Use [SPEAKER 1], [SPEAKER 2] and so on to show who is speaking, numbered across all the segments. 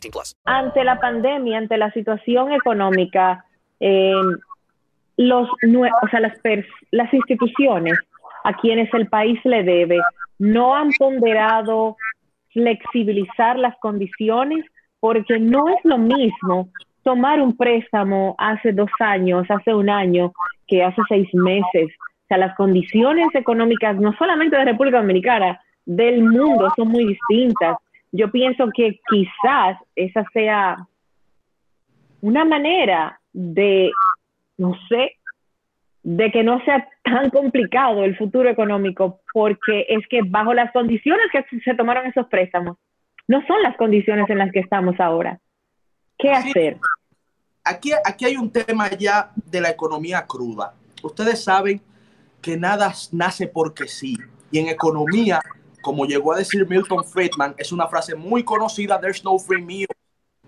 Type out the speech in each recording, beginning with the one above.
[SPEAKER 1] 18 plus.
[SPEAKER 2] Ante la pandemia, ante la situación económica, eh, los, las instituciones a quienes el país le debe no han ponderado flexibilizar las condiciones porque no es lo mismo tomar un préstamo hace dos años, hace un año, que hace seis meses. O sea, las condiciones económicas, no solamente de República Dominicana, del mundo son muy distintas. Yo pienso que quizás esa sea una manera de, no sé, de que no sea tan complicado el futuro económico, porque es que bajo las condiciones que se tomaron esos préstamos, no son las condiciones en las que estamos ahora. ¿Qué hacer?
[SPEAKER 3] Aquí, aquí hay un tema ya de la economía cruda. Ustedes saben que nada nace porque sí. Y en economía, como llegó a decir Milton Friedman, es una frase muy conocida, there's no free meal.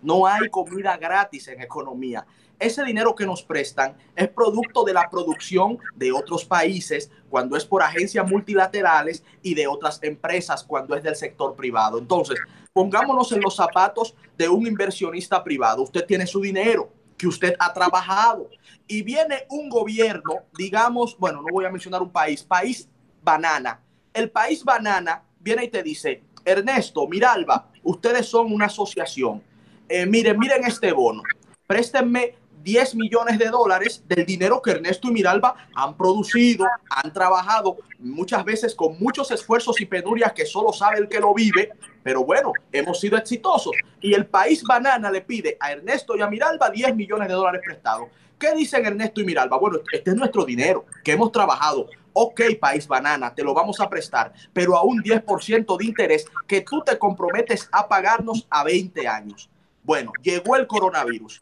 [SPEAKER 3] No hay comida gratis en economía. Ese dinero que nos prestan es producto de la producción de otros países cuando es por agencias multilaterales y de otras empresas cuando es del sector privado. Entonces, pongámonos en los zapatos de un inversionista privado. Usted tiene su dinero que usted ha trabajado y viene un gobierno, digamos, bueno, no voy a mencionar un país, país banana. El país banana viene y te dice, Ernesto, Miralba, ustedes son una asociación. Eh, miren, miren este bono. Préstenme 10 millones de dólares del dinero que Ernesto y Miralba han producido, han trabajado, muchas veces con muchos esfuerzos y penurias que solo sabe el que lo vive, pero bueno, hemos sido exitosos. Y el país banana le pide a Ernesto y a Miralba 10 millones de dólares prestados. ¿Qué dicen Ernesto y Miralba? Bueno, este es nuestro dinero que hemos trabajado. Ok, país banana, te lo vamos a prestar, pero a un 10% de interés que tú te comprometes a pagarnos a 20 años. Bueno, llegó el coronavirus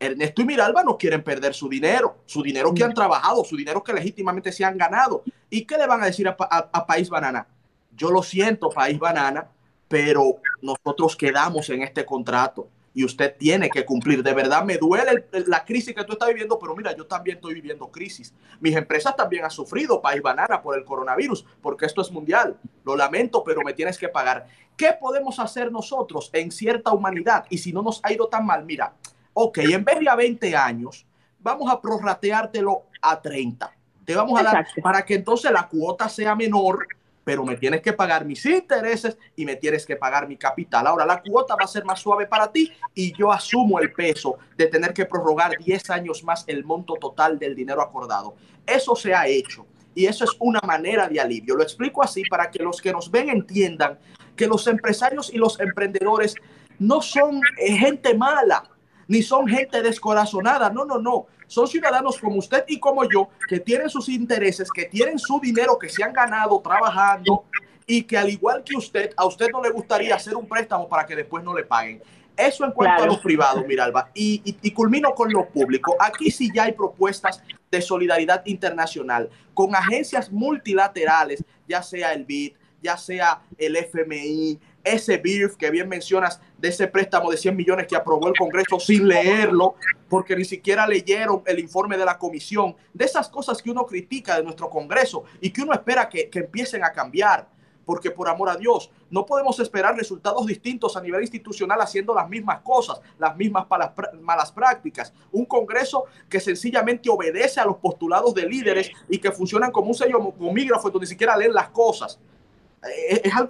[SPEAKER 3] Ernesto y Miralba no quieren perder su dinero, su dinero que han trabajado, su dinero que legítimamente se han ganado. ¿Y qué le van a decir a, País Banana? Yo lo siento, País Banana, pero nosotros quedamos en este contrato y usted tiene que cumplir. De verdad me duele la crisis que tú estás viviendo, pero mira, yo también estoy viviendo crisis. Mis empresas también han sufrido, País Banana, por el coronavirus, porque esto es mundial. Lo lamento, pero me tienes que pagar. ¿Qué podemos hacer nosotros en cierta humanidad? Y si no nos ha ido tan mal, mira, ok, en vez de a 20 años, vamos a prorrateártelo a 30. Te vamos a dar para que entonces la cuota sea menor, pero me tienes que pagar mis intereses y me tienes que pagar mi capital. Ahora la cuota va a ser más suave para ti y yo asumo el peso de tener que prorrogar 10 años más el monto total del dinero acordado. Eso se ha hecho y eso es una manera de alivio. Lo explico así para que los que nos ven entiendan que los empresarios y los emprendedores no son eh, gente mala ni son gente descorazonada, no, no, no. Son ciudadanos como usted y como yo, que tienen sus intereses, que tienen su dinero, que se han ganado trabajando y que al igual que usted, a usted no le gustaría hacer un préstamo para que después no le paguen. Eso en cuanto a los privados, Miralba. Y, y, y, culmino con lo público. Aquí sí ya hay propuestas de solidaridad internacional con agencias multilaterales, ya sea el BID, ya sea el FMI, ese BIRF que bien mencionas, de ese préstamo de 100 millones que aprobó el Congreso sin leerlo, porque ni siquiera leyeron el informe de la comisión, de esas cosas que uno critica de nuestro Congreso y que uno espera que, empiecen a cambiar, porque por amor a Dios, no podemos esperar resultados distintos a nivel institucional haciendo las mismas cosas, las mismas malas, malas prácticas. Un Congreso que sencillamente obedece a los postulados de líderes y que funcionan como un sello comígrafo donde ni siquiera leen las cosas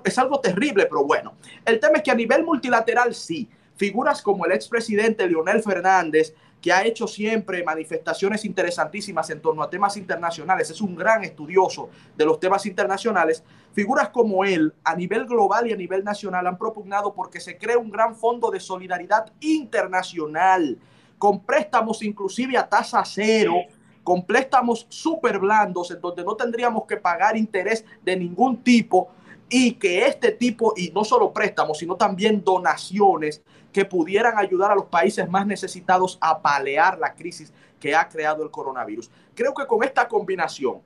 [SPEAKER 3] es, algo terrible, pero bueno. El tema es que a nivel multilateral sí, figuras como el expresidente Leonel Fernández, que ha hecho siempre manifestaciones interesantísimas en torno a temas internacionales, es un gran estudioso de los temas internacionales, figuras como él a nivel global y a nivel nacional han propugnado porque se cree un gran fondo de solidaridad internacional, con préstamos inclusive a tasa cero, con préstamos súper blandos, en donde no tendríamos que pagar interés de ningún tipo y que este tipo, y no solo préstamos, sino también donaciones que pudieran ayudar a los países más necesitados a palear la crisis que ha creado el coronavirus. Creo que con esta combinación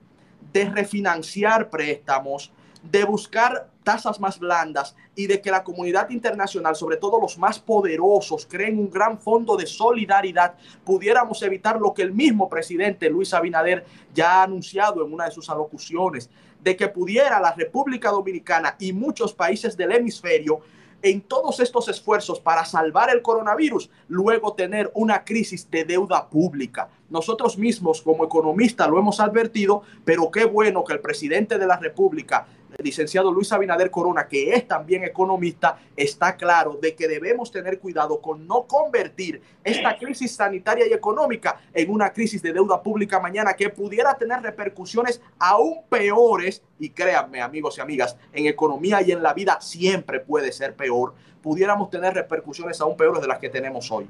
[SPEAKER 3] de refinanciar préstamos, de buscar tasas más blandas y de que la comunidad internacional, sobre todo los más poderosos, creen un gran fondo de solidaridad, pudiéramos evitar lo que el mismo presidente Luis Abinader ya ha anunciado en una de sus alocuciones, de que pudiera la República Dominicana y muchos países del hemisferio en todos estos esfuerzos para salvar el coronavirus, luego tener una crisis de deuda pública. Nosotros mismos como economistas lo hemos advertido, pero qué bueno que el presidente de la República licenciado Luis Abinader Corona, que es también economista, está claro de que debemos tener cuidado con no convertir esta crisis sanitaria y económica en una crisis de deuda pública mañana que pudiera tener repercusiones aún peores. Y créanme, amigos y amigas, en economía y en la vida siempre puede ser peor. Pudiéramos tener repercusiones aún peores de las que tenemos hoy.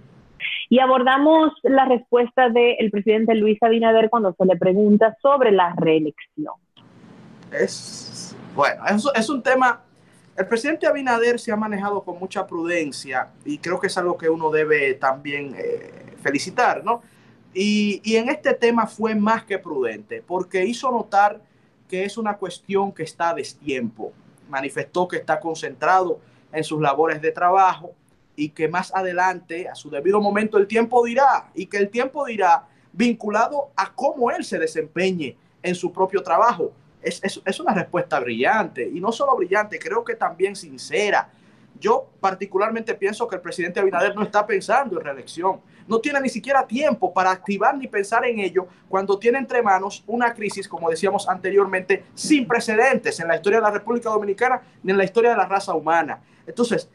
[SPEAKER 2] Y abordamos la respuesta del presidente Luis Abinader cuando se le pregunta sobre la reelección.
[SPEAKER 3] Es bueno, es un tema. El presidente Abinader se ha manejado con mucha prudencia y creo que es algo que uno debe también eh, felicitar, ¿no? Y, y, en este tema fue más que prudente porque hizo notar que es una cuestión que está a destiempo. Manifestó que está concentrado en sus labores de trabajo y que más adelante, a su debido momento, el tiempo dirá y que el tiempo dirá vinculado a cómo él se desempeñe en su propio trabajo es, es, una respuesta brillante y no solo brillante, creo que también sincera. Yo particularmente pienso que el presidente Abinader no está pensando en reelección. No tiene ni siquiera tiempo para activar ni pensar en ello cuando tiene entre manos una crisis, como decíamos anteriormente, sin precedentes en la historia de la República Dominicana ni en la historia de la raza humana. Entonces,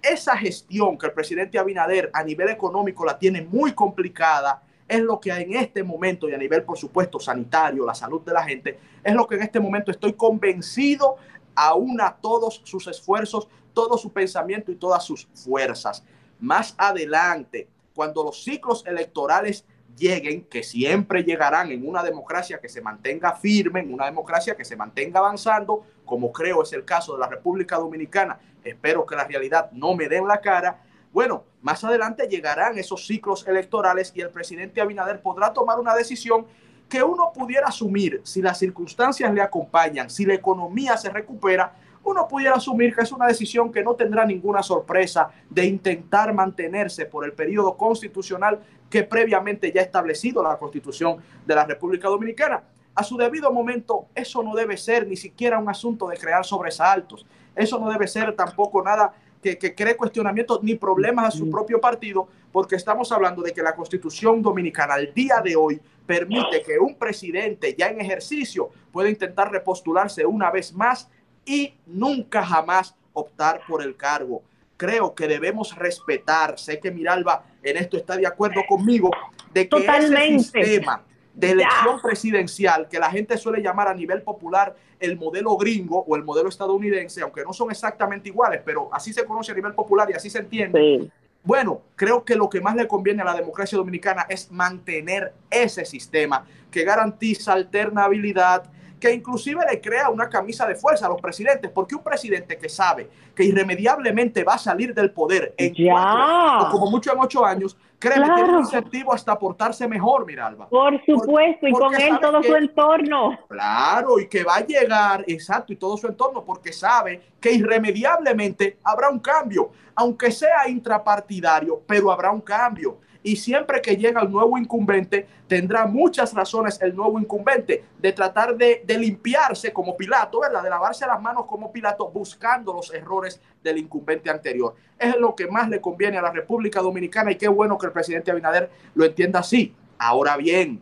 [SPEAKER 3] esa gestión que el presidente Abinader a nivel económico la tiene muy complicada, es lo que en este momento y a nivel, por supuesto, sanitario, la salud de la gente, es lo que en este momento estoy convencido aúna todos sus esfuerzos, todo su pensamiento y todas sus fuerzas. Más adelante, cuando los ciclos electorales lleguen, que siempre llegarán en una democracia que se mantenga firme, en una democracia que se mantenga avanzando, como creo es el caso de la República Dominicana, espero que la realidad no me den la cara, bueno, más adelante llegarán esos ciclos electorales y el presidente Abinader podrá tomar una decisión que uno pudiera asumir si las circunstancias le acompañan, si la economía se recupera, uno pudiera asumir que es una decisión que no tendrá ninguna sorpresa de intentar mantenerse por el periodo constitucional que previamente ya ha establecido la constitución de la República Dominicana. A su debido momento, eso no debe ser ni siquiera un asunto de crear sobresaltos. Eso no debe ser tampoco nada que, cree cuestionamientos ni problemas a su propio partido, porque estamos hablando de que la constitución dominicana al día de hoy permite que un presidente ya en ejercicio pueda intentar repostularse una vez más y nunca jamás optar por el cargo. Creo que debemos respetar, sé que Miralba en esto está de acuerdo conmigo, de que ese sistema de elección presidencial que la gente suele llamar a nivel popular el modelo gringo o el modelo estadounidense, aunque no son exactamente iguales, pero así se conoce a nivel popular y así se entiende. Bueno, creo que lo que más le conviene a la democracia dominicana es mantener ese sistema que garantiza alternabilidad, que inclusive le crea una camisa de fuerza a los presidentes, porque un presidente que sabe que irremediablemente va a salir del poder en cuatro o como mucho en ocho años, créeme, que tiene un incentivo hasta portarse mejor, Miralba.
[SPEAKER 2] Por supuesto, y con él todo su entorno.
[SPEAKER 3] Claro, y que va a llegar, exacto, y todo su entorno, porque sabe que irremediablemente habrá un cambio, aunque sea intrapartidario, pero habrá un cambio y siempre que llega el nuevo incumbente, tendrá muchas razones el nuevo incumbente de tratar de, limpiarse como Pilato, ¿verdad? De lavarse las manos como Pilato buscando los errores del incumbente anterior. Es lo que más le conviene a la República Dominicana y qué bueno que el presidente Abinader lo entienda así. Ahora bien,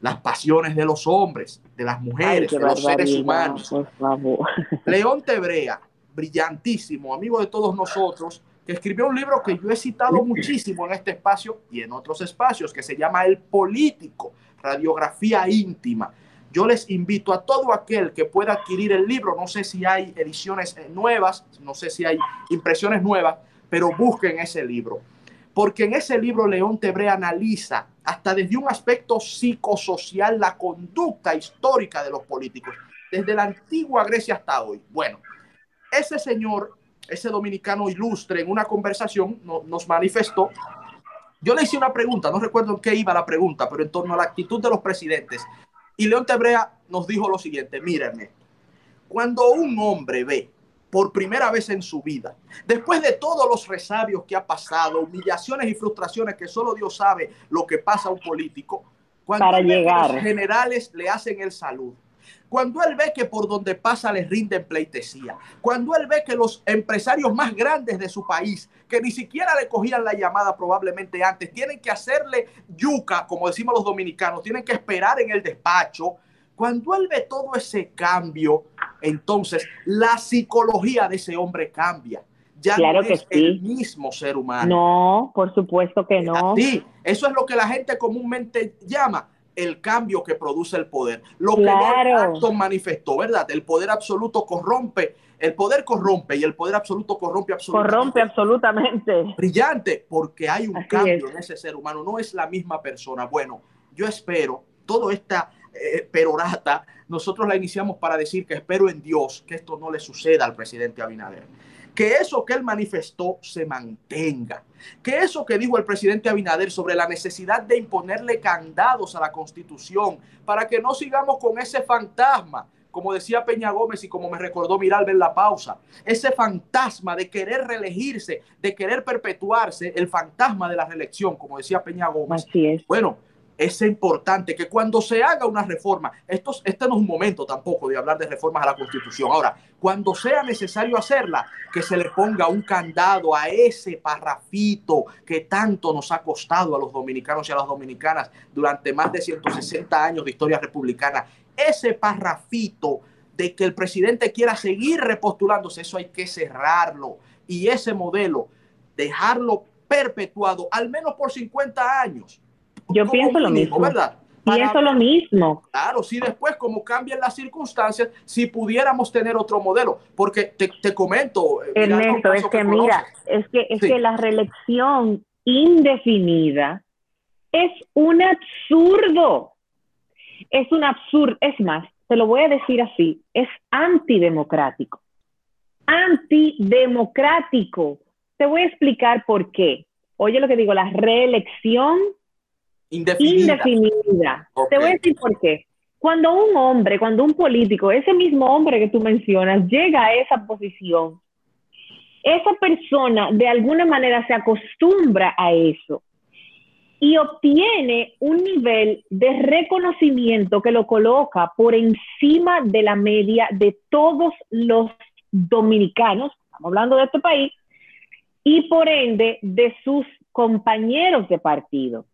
[SPEAKER 3] las pasiones de los hombres, de las mujeres, de los seres humanos. León Tebrea, brillantísimo, amigo de todos nosotros, que escribió un libro que yo he citado muchísimo en este espacio y en otros espacios, que se llama El Político, Radiografía Íntima. Yo les invito a todo aquel que pueda adquirir el libro, no sé si hay ediciones eh, nuevas, no sé si hay impresiones nuevas, pero busquen ese libro. Porque en ese libro León Tebre analiza hasta desde un aspecto psicosocial la conducta histórica de los políticos, desde la antigua Grecia hasta hoy. Bueno, ese señor, ese dominicano ilustre, en una conversación no, nos manifestó. Yo le hice una pregunta, no recuerdo en qué iba la pregunta, pero en torno a la actitud de los presidentes. Y León Tebrea nos dijo lo siguiente, mírenme, cuando un hombre ve por primera vez en su vida, después de todos los resabios que ha pasado, humillaciones y frustraciones que solo Dios sabe lo que pasa a un político, cuando
[SPEAKER 2] Para llegar.
[SPEAKER 3] los generales le hacen el saludo, cuando él ve que por donde pasa les rinden pleitesía, cuando él ve que los empresarios más grandes de su país, que ni siquiera le cogían la llamada probablemente antes, tienen que hacerle yuca, como decimos los dominicanos, tienen que esperar en el despacho, cuando él ve todo ese cambio, entonces la psicología de ese hombre cambia. Ya
[SPEAKER 2] Claro
[SPEAKER 3] no
[SPEAKER 2] que
[SPEAKER 3] es
[SPEAKER 2] sí.
[SPEAKER 3] el mismo ser humano.
[SPEAKER 2] No, por supuesto que no.
[SPEAKER 3] Sí, eso es lo que la gente comúnmente llama el cambio que produce el poder. Lo que
[SPEAKER 2] Claro.
[SPEAKER 3] Lord Acton manifestó, ¿verdad? El poder absoluto corrompe, el poder corrompe y el poder absoluto corrompe absolutamente.
[SPEAKER 2] Corrompe absolutamente.
[SPEAKER 3] Brillante, porque hay un
[SPEAKER 2] Así
[SPEAKER 3] cambio
[SPEAKER 2] es.
[SPEAKER 3] en ese ser humano, no es la misma persona. Bueno, yo espero, toda esta eh, perorata, nosotros la iniciamos para decir que espero en Dios que esto no le suceda al presidente Abinader. Que eso que él manifestó se mantenga. Que eso que dijo el presidente Abinader sobre la necesidad de imponerle candados a la constitución para que no sigamos con ese fantasma, como decía Peña Gómez y como me recordó Miralba en la pausa, ese fantasma de querer reelegirse, de querer perpetuarse, el fantasma de la reelección, como decía Peña Gómez.
[SPEAKER 2] Así es.
[SPEAKER 3] Bueno, es importante que cuando se haga una reforma, esto, este no es un momento tampoco de hablar de reformas a la Constitución. Ahora, cuando sea necesario hacerla, que se le ponga un candado a ese parrafito que tanto nos ha costado a los dominicanos y a las dominicanas durante más de 160 años de historia republicana. Ese parrafito de que el presidente quiera seguir repostulándose, eso hay que cerrarlo. Y ese modelo, dejarlo perpetuado al menos por 50 años.
[SPEAKER 2] Yo pienso lo mismo.
[SPEAKER 3] ¿verdad? Para-
[SPEAKER 2] Pienso lo mismo.
[SPEAKER 3] Claro, si después, como cambian las circunstancias, si pudiéramos tener otro modelo, porque te, te comento, eh,
[SPEAKER 2] Ernesto, es que mira, es que, es
[SPEAKER 3] Sí.
[SPEAKER 2] que la reelección indefinida es un absurdo. Es un absurdo. Es más, te lo voy a decir así, es antidemocrático. Antidemocrático. Te voy a explicar por qué. Oye lo que digo, la reelección
[SPEAKER 3] indefinida.
[SPEAKER 2] Te voy a decir por qué. Cuando un hombre, cuando un político, ese mismo hombre que tú mencionas, llega a esa posición, esa persona de alguna manera se acostumbra a eso y obtiene un nivel de reconocimiento que lo coloca por encima de la media de todos los dominicanos, estamos hablando de este país, y por ende de sus compañeros de partido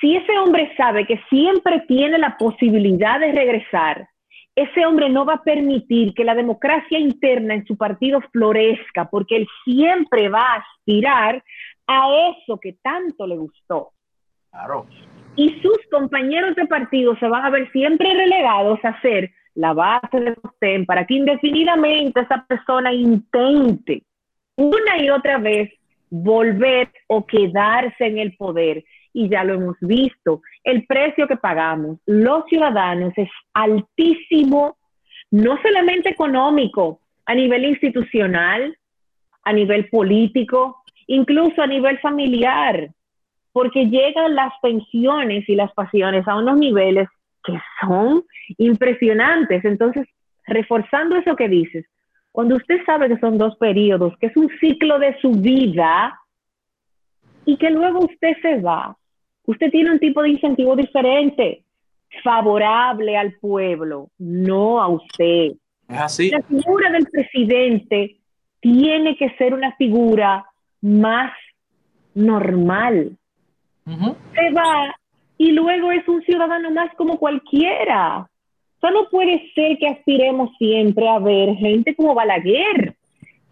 [SPEAKER 2] si ese hombre sabe que siempre tiene la posibilidad de regresar, ese hombre no va a permitir que la democracia interna en su partido florezca, porque él siempre va a aspirar a eso que tanto le gustó.
[SPEAKER 3] Claro.
[SPEAKER 2] Y sus compañeros de partido se van a ver siempre relegados a ser la base de sostén para que indefinidamente esa persona intente una y otra vez volver o quedarse en el poder y ya lo hemos visto. El precio que pagamos los ciudadanos es altísimo, no solamente económico, a nivel institucional, a nivel político, incluso a nivel familiar, porque llegan las pensiones y las pasiones a unos niveles que son impresionantes. Entonces, reforzando eso que dices, cuando usted sabe que son dos periodos, que es un ciclo de su vida, y que luego usted se va, usted tiene un tipo de incentivo diferente, favorable al pueblo, no a usted.
[SPEAKER 3] Es así.
[SPEAKER 2] La figura del presidente tiene que ser una figura más normal. Se va y luego es un ciudadano más como cualquiera. O sea, no puede ser que aspiremos siempre a ver gente como Balaguer,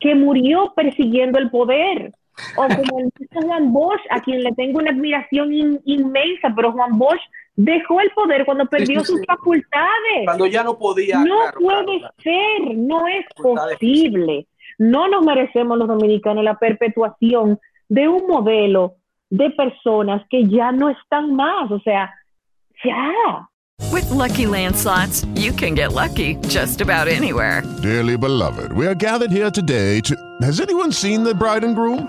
[SPEAKER 2] que murió persiguiendo el poder. O como el mismo Juan Bosch, a quien le tengo una admiración in- inmensa, pero Juan Bosch dejó el poder cuando perdió
[SPEAKER 3] sí,
[SPEAKER 2] sus
[SPEAKER 3] sí.
[SPEAKER 2] facultades.
[SPEAKER 3] Cuando ya no podía.
[SPEAKER 2] No
[SPEAKER 3] claro,
[SPEAKER 2] puede
[SPEAKER 3] claro, claro.
[SPEAKER 2] ser, no es posible. No nos merecemos los dominicanos la perpetuación de un modelo de personas que ya no están más. O sea, ya,
[SPEAKER 4] With Lucky Land slots, you can get lucky just about anywhere.
[SPEAKER 5] Dearly beloved, we are gathered here today to. Has anyone seen the bride and groom?